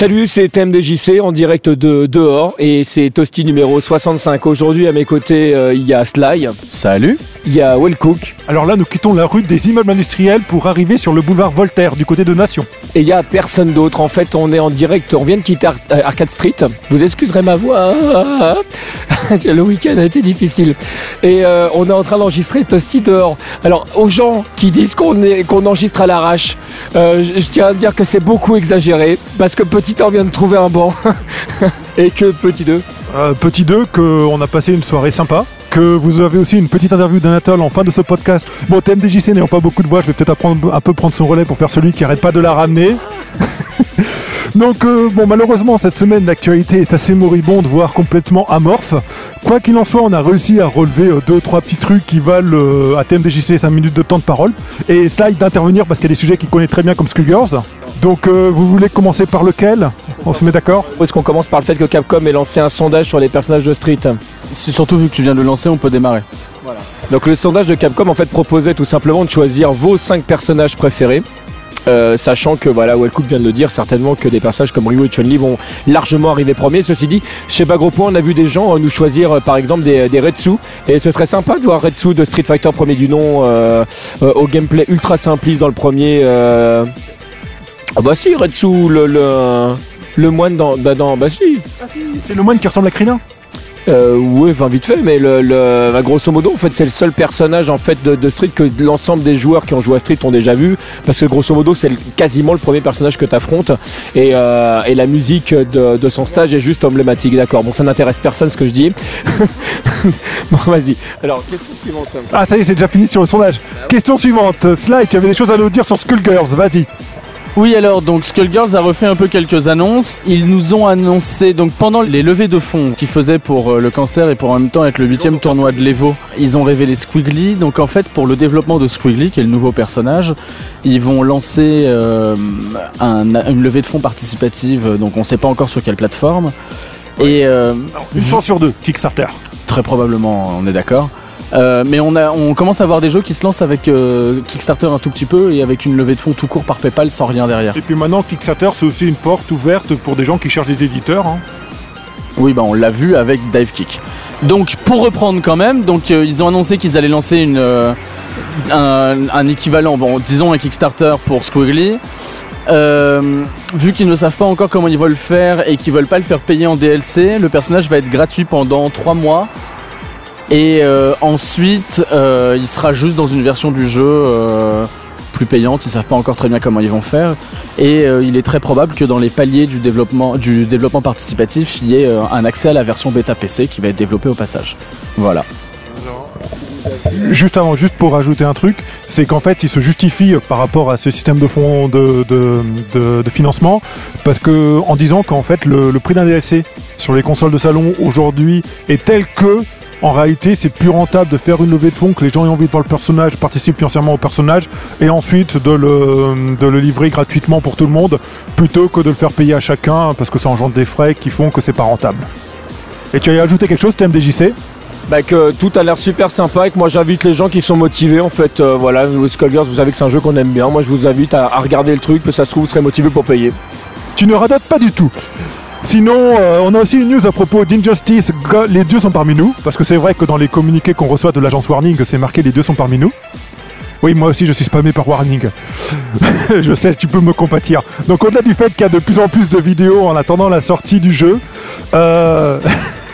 Salut, c'est TMDJC en direct de dehors et c'est Toasty numéro 65. Aujourd'hui à mes côtés, euh, il y a Sly, Salut il y a Wellcook Alors là, nous quittons la rue des immeubles industriels pour arriver sur le boulevard Voltaire du côté de Nation. et il y a personne d'autre. En fait, on est en direct, on vient de quitter Ar- euh, Arcade Street. Vous excuserez ma voix. Le week-end a été difficile. Et euh, on est en train d'enregistrer Toasty dehors. Alors, aux gens qui disent qu'on enregistre à l'arrache, euh, je je tiens à dire que c'est beaucoup exagéré parce que Petit 1 vient de trouver un banc et que Petit 2 Euh, petit 2, qu'on a passé une soirée sympa. Que vous avez aussi une petite interview d'Anatole en fin de ce podcast. Bon, TMDJC n'ayant pas beaucoup de voix, je vais peut-être un peu prendre son relais pour faire celui qui arrête pas de la ramener. Donc, euh, bon, malheureusement, cette semaine, l'actualité est assez moribonde, voire complètement amorphe. Quoi qu'il en soit, on a réussi à relever euh, deux, trois petits trucs qui valent euh, à TMDJC 5 minutes de temps de parole. Et Slide d'intervenir parce qu'il y a des sujets qu'il connaît très bien comme Skullgirls. Donc, euh, vous voulez commencer par lequel On se met d'accord Est-ce qu'on commence par le fait que Capcom ait lancé un sondage sur les personnages de Street C'est surtout vu que tu viens de le lancer, on peut démarrer. Donc le sondage de Capcom en fait proposait tout simplement de choisir vos 5 personnages préférés. Euh, sachant que voilà, Wellcook vient de le dire, certainement que des personnages comme Ryu et Chun-Li vont largement arriver premiers. Ceci dit, chez Bagro Point, on a vu des gens euh, nous choisir euh, par exemple des, des Retsu, et ce serait sympa de voir Retsu de Street Fighter premier du nom euh, euh, au gameplay ultra simpliste dans le premier. Ah bah si, Retsu, le, le, le moine dans, bah, dans, bah si, C'est le moine qui ressemble à Krillin euh, ouais, enfin vite fait, mais le, le bah, grosso modo, en fait, c'est le seul personnage en fait de, de Street que l'ensemble des joueurs qui ont joué à Street ont déjà vu, parce que grosso modo, c'est quasiment le premier personnage que tu affrontes, et, euh, et la musique de, de son stage est juste emblématique, d'accord. Bon, ça n'intéresse personne ce que je dis. bon, vas-y. Alors, question suivante. Ah, ça y est, c'est déjà fini sur le sondage. Question suivante. Sly, tu avais des choses à nous dire sur Skullgirls, vas-y. Oui alors donc Skullgirls a refait un peu quelques annonces. Ils nous ont annoncé donc pendant les levées de fonds qu'ils faisaient pour euh, le cancer et pour en même temps être le huitième tournoi de l'Evo, ils ont révélé Squiggly. Donc en fait pour le développement de Squiggly qui est le nouveau personnage, ils vont lancer euh, un- une levée de fonds participative. Donc on sait pas encore sur quelle plateforme. Et euh, Une chance sur deux, Kickstarter. Très probablement, on est d'accord. Euh, mais on, a, on commence à voir des jeux qui se lancent avec euh, Kickstarter un tout petit peu et avec une levée de fonds tout court par PayPal sans rien derrière. Et puis maintenant, Kickstarter, c'est aussi une porte ouverte pour des gens qui cherchent des éditeurs. hein. Oui, bah on l'a vu avec Divekick. Donc pour reprendre quand même, donc euh, ils ont annoncé qu'ils allaient lancer une, euh, un, un équivalent, bon disons un Kickstarter pour Squiggly. Euh, vu qu'ils ne savent pas encore comment ils veulent le faire et qu'ils veulent pas le faire payer en DLC, le personnage va être gratuit pendant 3 mois. Et euh, ensuite, euh, il sera juste dans une version du jeu euh, plus payante. Ils savent pas encore très bien comment ils vont faire. Et il est très probable que dans les paliers du développement, du développement participatif, il y ait un accès à la version bêta PC qui va être développée au passage. Voilà. Juste avant, juste pour rajouter un truc, c'est qu'en fait, il se justifie par rapport à ce système de fonds de, financement, parce que en disant qu'en fait, le prix d'un DLC sur les consoles de salon aujourd'hui est tel que, en réalité, c'est plus rentable de faire une levée de fonds, que les gens aient envie de voir le personnage, participent financièrement au personnage, et ensuite de le, de le livrer gratuitement pour tout le monde, plutôt que de le faire payer à chacun, parce que ça engendre des frais qui font que c'est pas rentable. Et tu as ajouté quelque chose, TMDJC? Bah que tout a l'air super sympa et que moi j'invite les gens qui sont motivés en fait. euh, voilà, Skullgirls, vous savez que c'est un jeu qu'on aime bien. Moi je vous invite à, à regarder le truc, que ça se trouve vous serez motivé pour payer. Tu ne radotes pas du tout. Sinon, euh, on a aussi une news à propos d'Injustice. Les dieux sont parmi nous, parce que c'est vrai que dans les communiqués qu'on reçoit de l'agence Warning, c'est marqué les dieux sont parmi nous. Oui, moi aussi je suis spammé par Warning. je sais, tu peux me compatir. Donc au-delà du fait qu'il y a de plus en plus de vidéos en attendant la sortie du jeu, euh,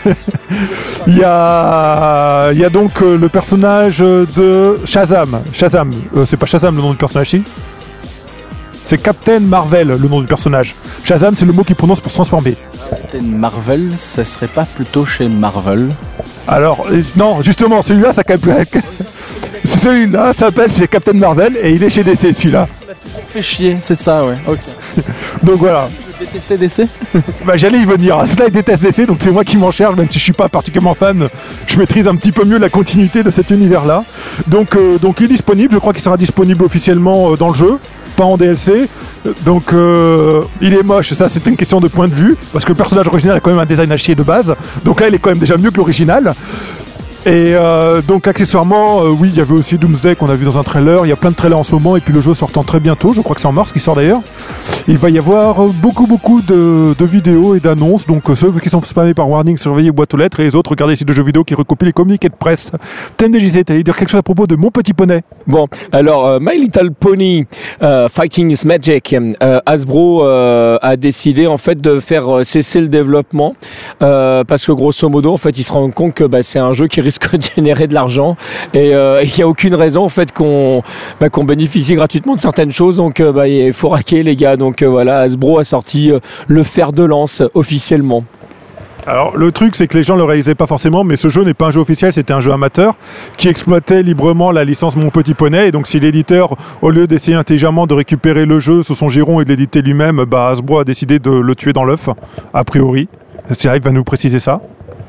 il y, a, donc euh, le personnage de Shazam. Shazam, c'est pas Shazam le nom du personnage, C'est Captain Marvel le nom du personnage. Shazam, c'est le mot qu'il prononce pour se transformer. Captain Marvel, ça serait pas plutôt chez Marvel Alors, euh, non, justement, celui-là, ça Celui-là s'appelle chez Captain Marvel et il est chez DC celui-là. Fait chier, c'est ça, ouais. Ok. Donc voilà. Je détestais DC. Bah j'allais y venir. Slide déteste DC, donc c'est moi qui m'en charge, même si je suis pas particulièrement fan. Je maîtrise un petit peu mieux la continuité de cet univers-là. Donc, euh, donc il est disponible. Je crois qu'il sera disponible officiellement euh, dans le jeu, pas en DLC. Donc euh, il est moche. Ça, c'est une question de point de vue, parce que le personnage original a quand même un design à chier de base. Donc là, il est quand même déjà mieux que l'original. Et euh, donc accessoirement, euh, oui, il y avait aussi Doomsday qu'on a vu dans un trailer. Il y a plein de trailers en ce moment et puis le jeu sortant très bientôt. Je crois que c'est en mars qui sort d'ailleurs. Il va y avoir euh, beaucoup beaucoup de, vidéos et d'annonces. Donc ceux qui sont spammés par Warning, surveillez boîte aux lettres et les autres, regardez sites de jeux vidéo qui recopient les communiqués de presse. TMDJC, t'allais dire quelque chose à propos de mon petit poney Bon, alors My Little Pony Fighting is Magic, Hasbro a décidé en fait de faire cesser le développement parce que grosso modo en fait ils se rendent compte que bah, c'est un jeu qui risque de générer de l'argent et euh, il n'y a aucune raison en fait qu'on bah, qu'on bénéficie gratuitement de certaines choses donc euh, bah, il faut raquer les gars donc euh, voilà Hasbro a sorti le fer de lance officiellement. Alors le truc c'est que les gens le réalisaient pas forcément, mais ce jeu n'est pas un jeu officiel, c'était un jeu amateur qui exploitait librement la licence Mon Petit Poney. Et donc si l'éditeur, au lieu d'essayer intelligemment de récupérer le jeu sous son giron et de l'éditer lui-même, bah Hasbro a décidé de le tuer dans l'œuf, a priori. Thierry va nous préciser ça.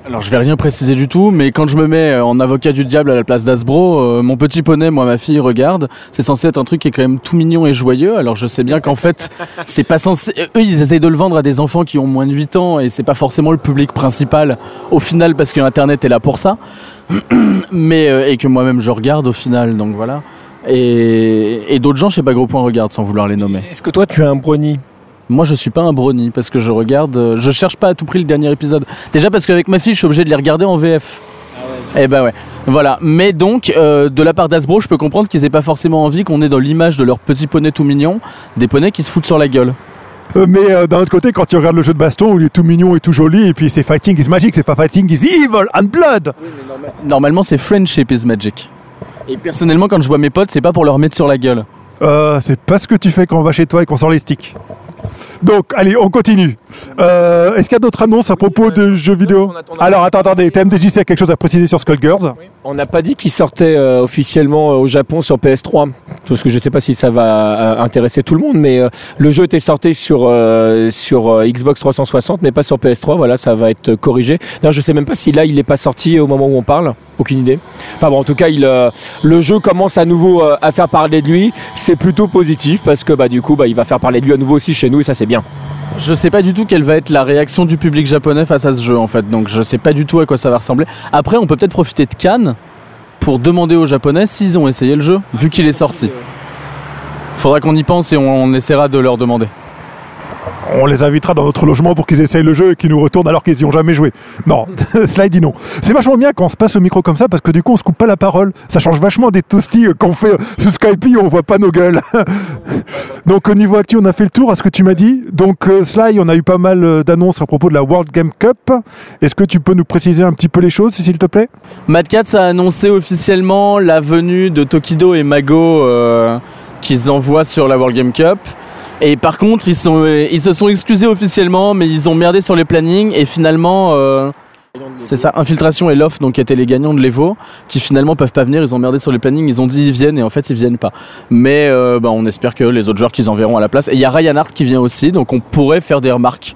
Alors je vais rien préciser du tout, mais quand je me mets euh, en avocat du diable à la place d'Asbro, euh, mon petit poney, moi ma fille regarde, c'est censé être un truc qui est quand même tout mignon et joyeux. Alors je sais bien qu'en fait, c'est pas censé. Eux ils essayent de le vendre à des enfants qui ont moins de 8 ans et c'est pas forcément le public principal au final parce que Internet est là pour ça. mais euh, et que moi-même je regarde au final, donc voilà. Et, et d'autres gens chez Pas Gros Point regardent sans vouloir les nommer. Est-ce que toi tu es un brownie? Moi, je suis pas un brony parce que je regarde. euh, Je cherche pas à tout prix le dernier épisode. Déjà parce qu'avec ma fille, je suis obligé de les regarder en VF. Eh ben ouais. Voilà. Mais donc, euh, de la part d'Asbro, je peux comprendre qu'ils aient pas forcément envie qu'on ait dans l'image de leur petit poney tout mignon des poneys qui se foutent sur la gueule. Euh, mais euh, d'un autre côté, quand tu regardes le jeu de baston où il est tout mignon et tout joli, et puis c'est Fighting is Magic, c'est pas Fighting is Evil and Blood Normalement, c'est Friendship is Magic. Et personnellement, quand je vois mes potes, c'est pas pour leur mettre sur la gueule. Euh, c'est pas ce que tu fais quand on va chez toi et qu'on sort les sticks. Donc, allez, on continue. Euh, Est-ce qu'il y a d'autres annonces à propos de jeux vidéo Alors, attends, attendez, TMDJC a quelque chose à préciser sur Skullgirls On n'a pas dit qu'il sortait euh, officiellement euh, au Japon sur PS3, parce que je ne sais pas si ça va euh, intéresser tout le monde, mais euh, le jeu était sorti sur, euh, sur euh, Xbox 360, mais pas sur PS3, voilà, ça va être corrigé. D'ailleurs, je sais même pas si là, il n'est pas sorti au moment où on parle, aucune idée. Enfin bon, en tout cas, il, euh, le jeu commence à nouveau euh, à faire parler de lui, c'est plutôt positif, parce que bah, du coup, bah, il va faire parler de lui à nouveau aussi chez nous, et ça c'est bien. Je sais pas du tout quelle va être la réaction du public japonais face à ce jeu en fait, donc je sais pas du tout à quoi ça va ressembler. Après, on peut peut-être profiter de Cannes pour demander aux japonais s'ils ont essayé le jeu, vu qu'il est sorti. Faudra qu'on y pense et on, on essaiera de leur demander. On les invitera dans notre logement pour qu'ils essayent le jeu et qu'ils nous retournent alors qu'ils n'y ont jamais joué. Non, cela dit non. C'est vachement bien quand on se passe le micro comme ça parce que du coup on se coupe pas la parole. Ça change vachement des toasties euh, qu'on fait euh, sur Skype où on voit pas nos gueules. Donc au niveau actu on a fait le tour à ce que tu m'as dit. Donc euh, Sly, on a eu pas mal euh, d'annonces à propos de la World Game Cup. Est-ce que tu peux nous préciser un petit peu les choses s'il te plaît? Mad Cats a annoncé officiellement la venue de Tokido et Mago euh, qu'ils envoient sur la World Game Cup. Et par contre, ils, sont, euh, ils se sont excusés officiellement, mais ils ont merdé sur les plannings et finalement, euh, c'est ça, Infiltration et Loft, donc qui étaient les gagnants de l'Evo, qui finalement peuvent pas venir. Ils ont merdé sur les plannings, ils ont dit ils viennent et en fait ils viennent pas. Mais euh, bah, on espère que les autres joueurs qu'ils enverront à la place. Et il y a Ryan Hart qui vient aussi, donc on pourrait faire des remarques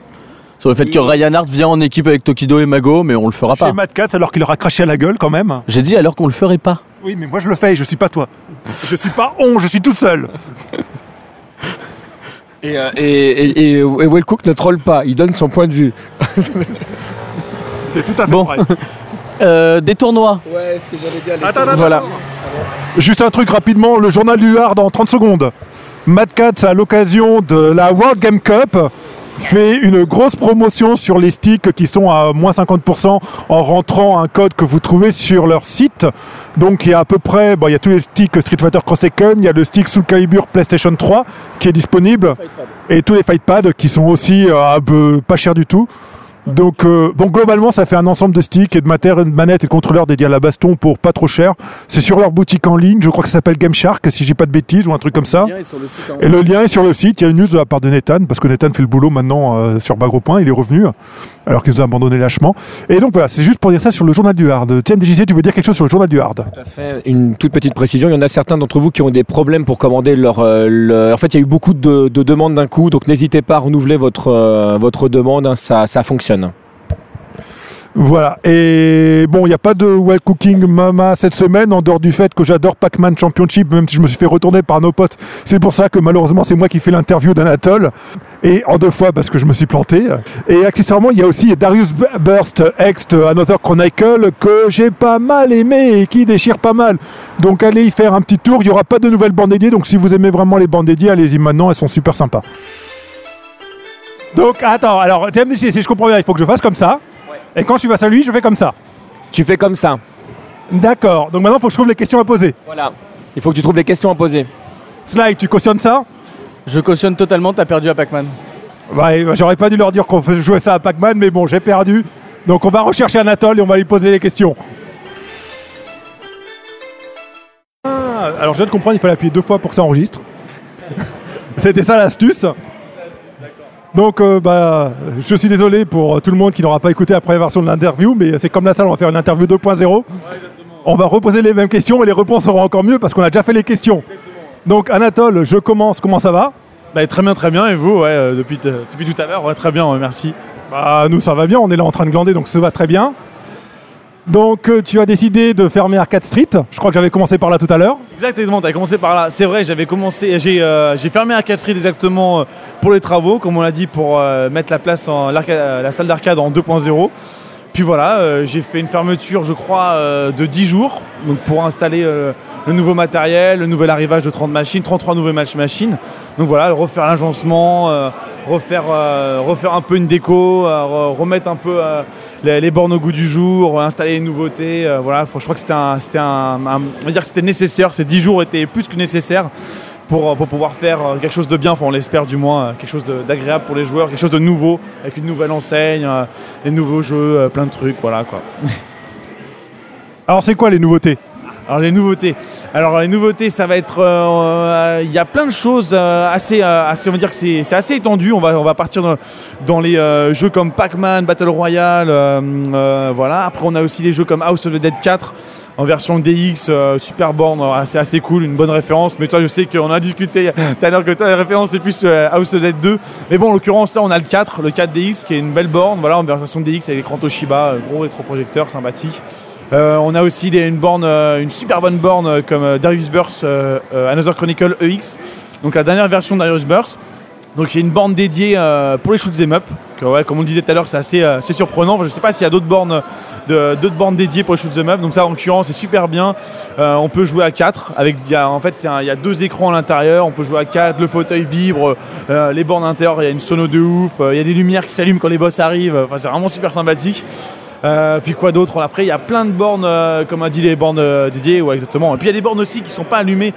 sur le fait que Ryan Hart vient en équipe avec Tokido et Mago, mais on le fera pas. Chez Mad Cats alors qu'il leur a craché à la gueule quand même. J'ai dit alors qu'on le ferait pas. Oui mais moi je le fais, je suis pas toi. Je suis pas on, je suis toute seule. Et, euh, et, et, et, et Will Cook ne troll pas, il donne son point de vue. C'est tout à fait Bon. vrai. Euh, des tournois. Ouais, ce que j'avais dit à Attends, attends, Voilà. attends. Juste un truc rapidement, le journal du Hard en 30 secondes. Mad Cats, à l'occasion de la World Game Cup, fait une grosse promotion sur les sticks qui sont à moins 50% en rentrant un code que vous trouvez sur leur site. Donc il y a à peu près, bon, il y a tous les sticks Street Fighter Cross Tekken, il y a le stick Soul Calibur PlayStation 3 qui est disponible et tous les Fight Pads qui sont aussi euh, à peu- pas cher du tout. Donc, euh, donc globalement, ça fait un ensemble de sticks et de manettes et de contrôleurs dédiés à la baston pour pas trop cher. C'est sur leur boutique en ligne, je crois que ça s'appelle Game Shark, si j'ai pas de bêtises, ou un truc comme ça. Et le lien est sur le site, il y a une news de la part de Nathan, parce que Nathan fait le boulot maintenant euh, sur Bagro Point, il est revenu, alors qu'il nous a abandonné lâchement. Et donc voilà, c'est juste pour dire ça sur le journal du Hard. Tiens, DJC, tu veux dire quelque chose sur le journal du Hard? Tout à fait. Une toute petite précision, il y en a certains d'entre vous qui ont des problèmes pour commander leur... euh, leur- En fait, il y a eu beaucoup de, de demandes d'un coup, donc n'hésitez pas à renouveler votre, euh, votre demande, hein, ça, ça Voilà. Et bon, il n'y a pas de Well Cooking Mama cette semaine, en dehors du fait que j'adore Pac-Man Championship, même si je me suis fait retourner par nos potes. C'est pour ça que malheureusement, c'est moi qui fais l'interview d'Anatole. Et en deux fois parce que je me suis planté. Et accessoirement, il y a aussi Darius Burst, ex Another Chronicle, que j'ai pas mal aimé et qui déchire pas mal. Donc allez y faire un petit tour. Il n'y aura pas de nouvelles bandes dédiées. Donc si vous aimez vraiment les bandes dédiées, allez-y maintenant. Elles sont super sympas. Donc attends, alors si je comprends bien, il faut que je fasse comme ça. Et quand je suis face à lui, je fais comme ça. Tu fais comme ça. D'accord. Donc maintenant, il faut que je trouve les questions à poser. Voilà. Il faut que tu trouves les questions à poser. Slide, tu cautionnes ça? Je cautionne totalement, t'as perdu à Pac-Man. Ouais, bah, j'aurais pas dû leur dire qu'on jouait ça à Pac-Man, mais bon, j'ai perdu. Donc on va rechercher Anatole et on va lui poser les questions. Ah, alors je viens de comprendre, il fallait appuyer deux fois pour que ça enregistre. C'était ça l'astuce. Donc, euh, bah, je suis désolé pour tout le monde qui n'aura pas écouté la première version de l'interview, mais c'est comme la salle, on va faire une interview 2.0. on va reposer les mêmes questions et les réponses seront encore mieux parce qu'on a déjà fait les questions. Donc, Anatole, je commence. Comment ça va? Bah, Très bien, très bien. Et vous, ouais, euh, depuis, depuis tout à l'heure, très bien, merci. Bah, nous, ça va bien. On est là en train de glander, donc ça va très bien. Donc euh, tu as décidé de fermer Arcade Street. Je crois que j'avais commencé par là tout à l'heure. Exactement, tu as commencé par là. C'est vrai, j'avais commencé, j'ai euh, fermé Arcade Street exactement euh, pour les travaux, comme on l'a dit, pour mettre la place en la salle d'arcade en 2.0. Puis voilà, j'ai fait une fermeture, je crois, de 10 jours, pour installer le nouveau matériel, le nouvel arrivage de 30 machines, 33 nouvelles machines. Donc voilà, refaire l'agencement, refaire, refaire un peu une déco, remettre un peu les, bornes au goût du jour, installer les nouveautés. Euh, voilà, je crois que c'était un, un, on va dire que c'était nécessaire. Ces 10 jours étaient plus que nécessaires pour, pour pouvoir faire euh, quelque chose de bien. Enfin, on l'espère du moins, euh, quelque chose d'agréable pour les joueurs, quelque chose de nouveau avec une nouvelle enseigne, des nouveaux jeux, plein de trucs, voilà quoi. Alors, c'est quoi les nouveautés? Alors les nouveautés. Alors les nouveautés, ça va être, euh, il y a plein de choses euh, assez, euh, assez, on va dire que c'est assez étendu. On va, on partir dans, les jeux comme Pac-Man, Battle Royale, voilà. Après on a aussi des jeux comme House of the Dead 4 en version DX, Super Born, c'est assez cool, une bonne référence. Mais toi, je sais qu'on a discuté tout à l'heure que toi, la référence c'est plus House of the Dead 2. Mais bon, en l'occurrence, là, on a le 4, le 4 DX, qui est une belle borne, voilà, en version DX avec écran Toshiba, gros rétroprojecteur, sympathique. Euh, on a aussi euh, une super bonne borne euh, comme Darius Burst Another Chronicle EX, donc la dernière version Darius Burst. Donc il y a une borne dédiée pour les shoots em up. comme on le disait tout à l'heure, c'est assez, surprenant. je ne sais pas s'il y a d'autres bornes, dédiées pour les shoots em up. Donc ça en l'occurrence c'est super bien. on peut jouer à 4 avec en fait il y a deux écrans à l'intérieur. On peut jouer à 4, le fauteuil vibre, les bornes intérieures, il y a une sono de ouf, il y a des lumières qui s'allument quand les boss arrivent. C'est vraiment super sympathique. Euh, puis quoi d'autre Après, il y a plein de bornes, euh, comme a dit les bornes euh, dédiées, ouais, exactement. Et puis il y a des bornes aussi qui ne sont pas allumées.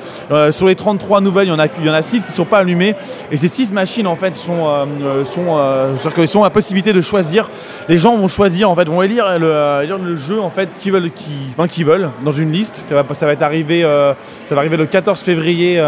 sur les 33 nouvelles, il y en a, il y en a 6 qui ne sont pas allumées. Et ces 6 machines, en fait, sont, sont, sont la possibilité de choisir. Les gens vont choisir, en fait, vont élire le, le jeu, en fait, qui veulent, qui, enfin, qui veulent, dans une liste. Ça va, ça va être arrivé, ça va arriver le 14 février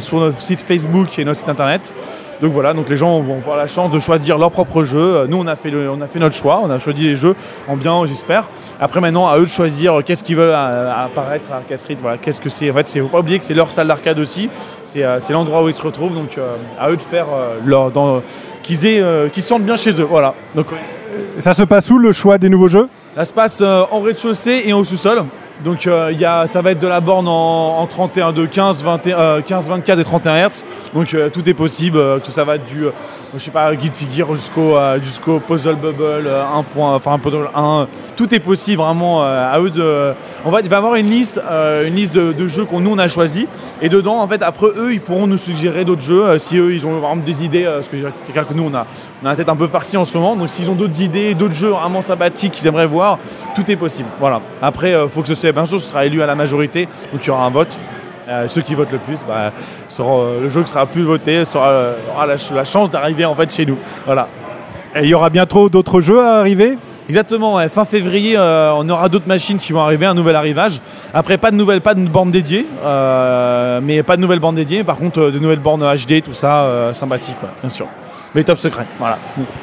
sur notre site Facebook et notre site internet. Donc voilà, donc les gens vont avoir la chance de choisir leur propre jeu. Nous, on a fait, on a fait notre choix, on a choisi les jeux en bien, j'espère. Après, maintenant, à eux de choisir qu'est-ce qu'ils veulent apparaître à Arcade Street. Voilà, qu'est-ce que c'est. En fait, faut pas oublier que c'est leur salle d'arcade aussi. C'est euh, l'endroit où ils se retrouvent. Donc, euh, à eux de faire euh, leur, qu'ils aient, qu'ils se sentent bien chez eux. Voilà. Donc, ça se passe où le choix des nouveaux jeux? Ça se passe en rez-de-chaussée et au sous-sol. Donc euh, y a, ça va être de la borne en, 31 de 15, 15, 24 et 31 Hz. Donc euh, tout est possible, euh, que ça va être du je sais pas, Guilty Gear jusqu'au jusqu'au Puzzle Bubble 1 point, enfin Puzzle 1. Tout est possible vraiment à eux de. On va, il va y avoir une liste, une liste de, jeux qu'on nous on a choisi. Et dedans, en fait, après eux, ils pourront nous suggérer d'autres jeux si eux ils ont vraiment des idées. parce que c'est clair que nous on a, on a la tête un peu farcie en ce moment. Donc s'ils ont d'autres idées, d'autres jeux vraiment sympathiques qu'ils aimeraient voir, tout est possible. Voilà. Après, il faut que ce soit, bien sûr, ce sera élu à la majorité. Donc il y aura un vote. Euh, ceux qui votent le plus, bah, euh, le jeu qui sera plus voté euh, aura la, chance d'arriver en fait chez nous. Et il y aura bientôt d'autres jeux à arriver? Exactement, fin février, on aura d'autres machines qui vont arriver, un nouvel arrivage. Après, pas de nouvelles, pas de bande dédiée, mais pas de nouvelles bandes dédiées. Par contre, de nouvelles bornes HD, tout ça, sympathique, bien sûr. Mais top secret, voilà.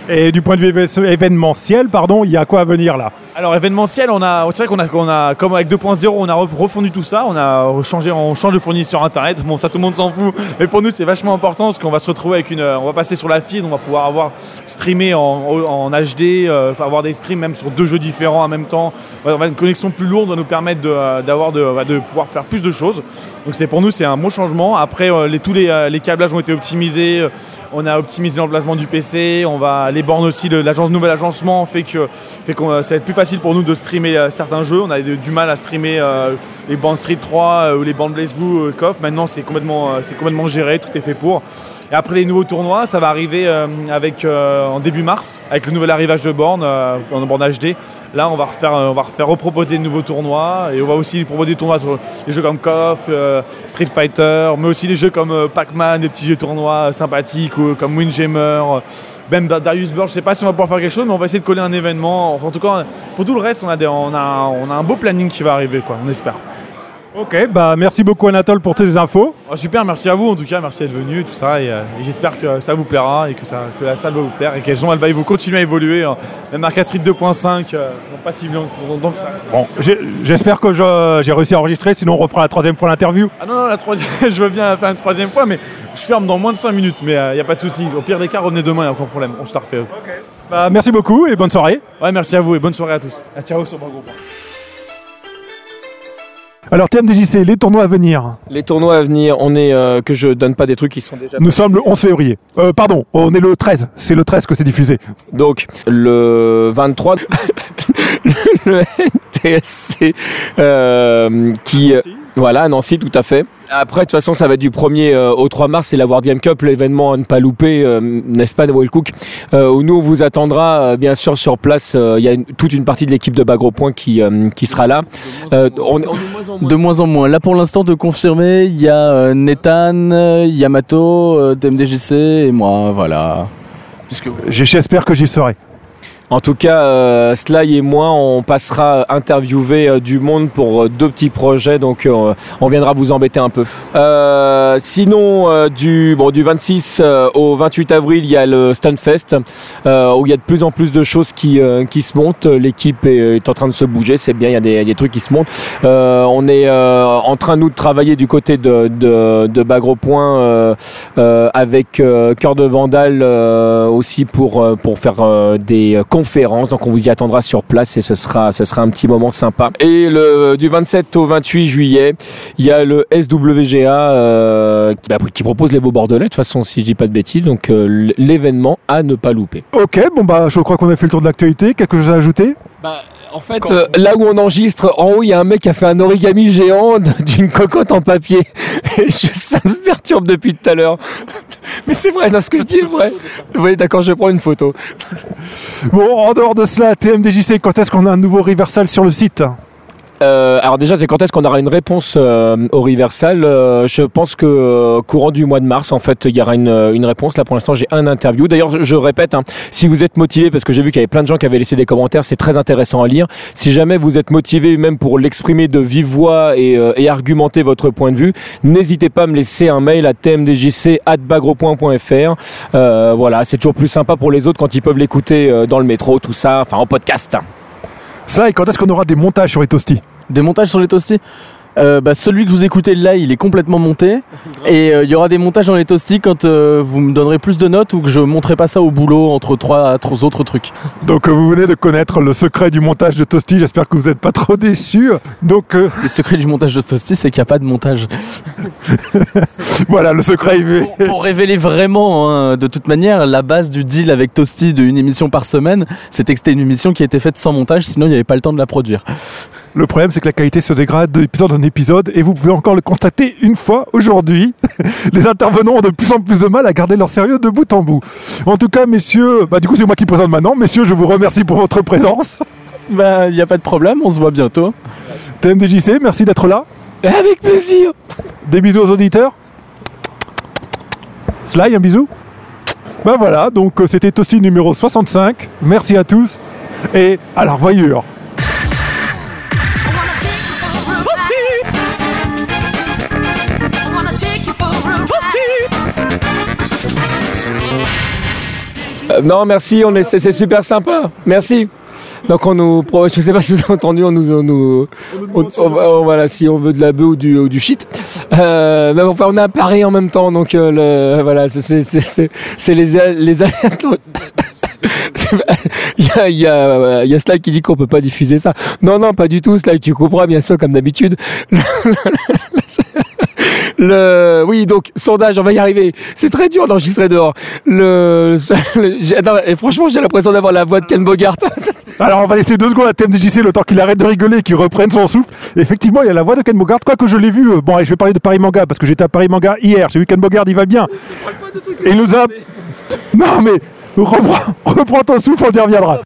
Et du point de vue événementiel, pardon, il y a quoi à venir là? Alors événementiel, on a, c'est vrai qu'on a, qu'on a, comme avec 2.0, on a refondu tout ça, on a changé, on change de fournisseur internet. Bon, ça tout le monde s'en fout, mais pour nous c'est vachement important parce qu'on va se retrouver avec une, on va passer sur la feed, on va pouvoir avoir streamé en, en HD, euh, avoir des streams même sur deux jeux différents en même temps. Une connexion plus lourde va nous permettre de, d'avoir de, de pouvoir faire plus de choses. Donc c'est pour nous c'est un bon changement. Après les, tous les, les câblages ont été optimisés. On a optimisé l'emplacement du PC, on va les bornes aussi, l'agence nouvel agencement fait que, fait que ça va être plus facile pour nous de streamer euh, certains jeux. On a du mal à streamer euh, les bandes Street 3 euh, ou les bandes Blaze Blue KOF. Maintenant c'est complètement, c'est complètement géré, tout est fait pour. Et après les nouveaux tournois, ça va arriver avec, en début mars, avec le nouvel arrivage de bornes en borne HD. Là, on va refaire, on va refaire reproposer de nouveaux tournois et on va aussi proposer des tournois sur les jeux comme KOF, Street Fighter, mais aussi des jeux comme Pac-Man, des petits jeux tournois sympathiques ou comme Windjammer. Même Darius Burch, je sais pas si on va pouvoir faire quelque chose, mais on va essayer de coller un événement. en tout cas, pour tout le reste, on a, on a, on a un beau planning qui va arriver, quoi, on espère. Ok, bah merci beaucoup Anatole pour tes infos. Oh, super, merci à vous en tout cas, merci d'être venu, tout ça, et, euh, j'espère que ça vous plaira et que, ça, que la salle va vous plaire et qu'elle va vous continuer à évoluer. Hein. Même Street 2.5, euh, pas si bien que ça. Bon, j'espère que j'ai réussi à enregistrer, sinon on refera la troisième fois l'interview. Ah non, non, la troisième, je veux bien faire une troisième fois, mais je ferme dans moins de 5 minutes, mais il euh, n'y a pas de souci. Au pire des cas, revenez demain, il n'y a aucun problème, on se la refait. Ok. Bah, merci beaucoup et bonne soirée. Ouais, merci à vous et bonne soirée à tous. À ciao sur mon groupe. Alors TMDJC, les tournois à venir. Les tournois à venir, on est euh, que je donne pas des trucs qui sont déjà. Nous sommes le 11 février. Euh, pardon, on est le 13. C'est le 13 que c'est diffusé. Donc le 23, le NTSC euh, qui voilà Nancy tout à fait. Après, de toute façon, ça va être du 1er euh, au 3 mars, c'est la World Game Cup, l'événement à ne pas louper, euh, n'est-ce pas, Will Cook, euh, où nous, on vous attendra, bien sûr, sur place. Il y a toute une partie de l'équipe de Bagro Point qui, qui sera là. De moins en moins. Là, pour l'instant, de confirmer, il y a Nathan, Yamato, DMDGC et moi, voilà. J'espère que j'y serai. En tout cas, euh, Sly et moi, on passera interviewer euh, du monde pour euh, deux petits projets, donc on viendra vous embêter un peu. sinon, du, bon, du 26 au 28 avril, il y a le Stunfest, où il y a de plus en plus de choses qui, qui se montent. L'équipe est, en train de se bouger, c'est bien, il y, a des, trucs qui se montent. on est en train, nous, de travailler du côté de, de, de Bagro Point avec Cœur de Vandal aussi pour, pour faire des donc on vous y attendra sur place et ce sera, ce sera un petit moment sympa. Et le, du 27 au 28 juillet, il y a le SWGA euh, bah, qui, propose les beaux bordelais, de toute façon si je dis pas de bêtises, donc euh, l'événement à ne pas louper. Ok, bon bah je crois qu'on a fait le tour de l'actualité, quelque chose à ajouter? Bah, en fait, euh, là où on enregistre, en haut, il y a un mec qui a fait un origami géant d'une cocotte en papier. Et ça me perturbe depuis tout à l'heure. Mais c'est vrai, ce que je dis est vrai. Oui, d'accord, je prends une photo. Bon, en dehors de cela, TMDJC, quand est-ce qu'on a un nouveau reversal sur le site? Euh, alors déjà, c'est quand est-ce qu'on aura une réponse euh, au Riversal euh, Je pense que courant du mois de mars, en fait, il y aura une, une réponse. Là, pour l'instant, j'ai un interview. D'ailleurs, je, répète, hein, si vous êtes motivé, parce que j'ai vu qu'il y avait plein de gens qui avaient laissé des commentaires, c'est très intéressant à lire. Si jamais vous êtes motivé, même pour l'exprimer de vive voix et, et, argumenter votre point de vue, n'hésitez pas à me laisser un mail à tmdjc@bagro.fr. voilà, c'est toujours plus sympa pour les autres quand ils peuvent l'écouter dans le métro, tout ça, enfin en podcast. Ça, et quand est-ce qu'on aura des montages sur les toasties? Des montages sur les toasties euh, bah, celui que vous écoutez là, il est complètement monté. Et euh, il y aura des montages dans les toasties quand euh, vous me donnerez plus de notes ou que je montrerai pas ça au boulot entre trois, autres trucs. Donc vous venez de connaître le secret du montage de toasty. J'espère que vous n'êtes pas trop déçus. Donc le secret du montage de toasty, c'est qu'il n'y a pas de montage. voilà, le secret. Pour, pour révéler vraiment, hein, de toute manière, la base du deal avec Toasty d'une émission par semaine, c'était que c'était une émission qui a été faite sans montage, sinon il n'y avait pas le temps de la produire. Le problème, c'est que la qualité se dégrade d'épisode en épisode et vous pouvez encore le constater une fois aujourd'hui. Les intervenants ont de plus en plus de mal à garder leur sérieux de bout en bout. En tout cas, messieurs, bah, du coup, c'est moi qui présente maintenant. Messieurs, je vous remercie pour votre présence. Bah, il n'y a pas de problème, on se voit bientôt. TMDJC, merci d'être là. Avec plaisir. Des bisous aux auditeurs. Sly, un bisou. Ben voilà, donc euh, c'était aussi numéro 65. Merci à tous et à la revoyure. Euh, non, merci, on est, c'est, super sympa. Merci. Donc on nous, je sais pas si vous avez entendu, on nous, on nous, on- on voilà, si on veut de la bœuf ou du, ou du shit. Euh, mais enfin, on est à Paris en même temps, donc euh, le, voilà, c'est, les, a- les. Il y a, y, a, y a Slack qui dit qu'on peut pas diffuser ça. Non, non, pas du tout. Slack, tu comprends bien sûr, comme d'habitude. Le, oui, donc, sondage, on va y arriver. C'est très dur d'enregistrer dehors. Le, le- j'ai- non, et franchement, j'ai l'impression d'avoir la voix de Ken Bogart. Alors on va laisser deux secondes à TMDJC le temps qu'il arrête de rigoler et qu'il reprenne son souffle. Effectivement, il y a la voix de Ken Bogart. Quoi que je l'ai vu, euh, bon, allez, je vais parler de Paris Manga parce que j'étais à Paris Manga hier. J'ai vu Ken Bogart, il va bien. Et il nous a. Non mais reprends, reprends ton souffle, on y reviendra.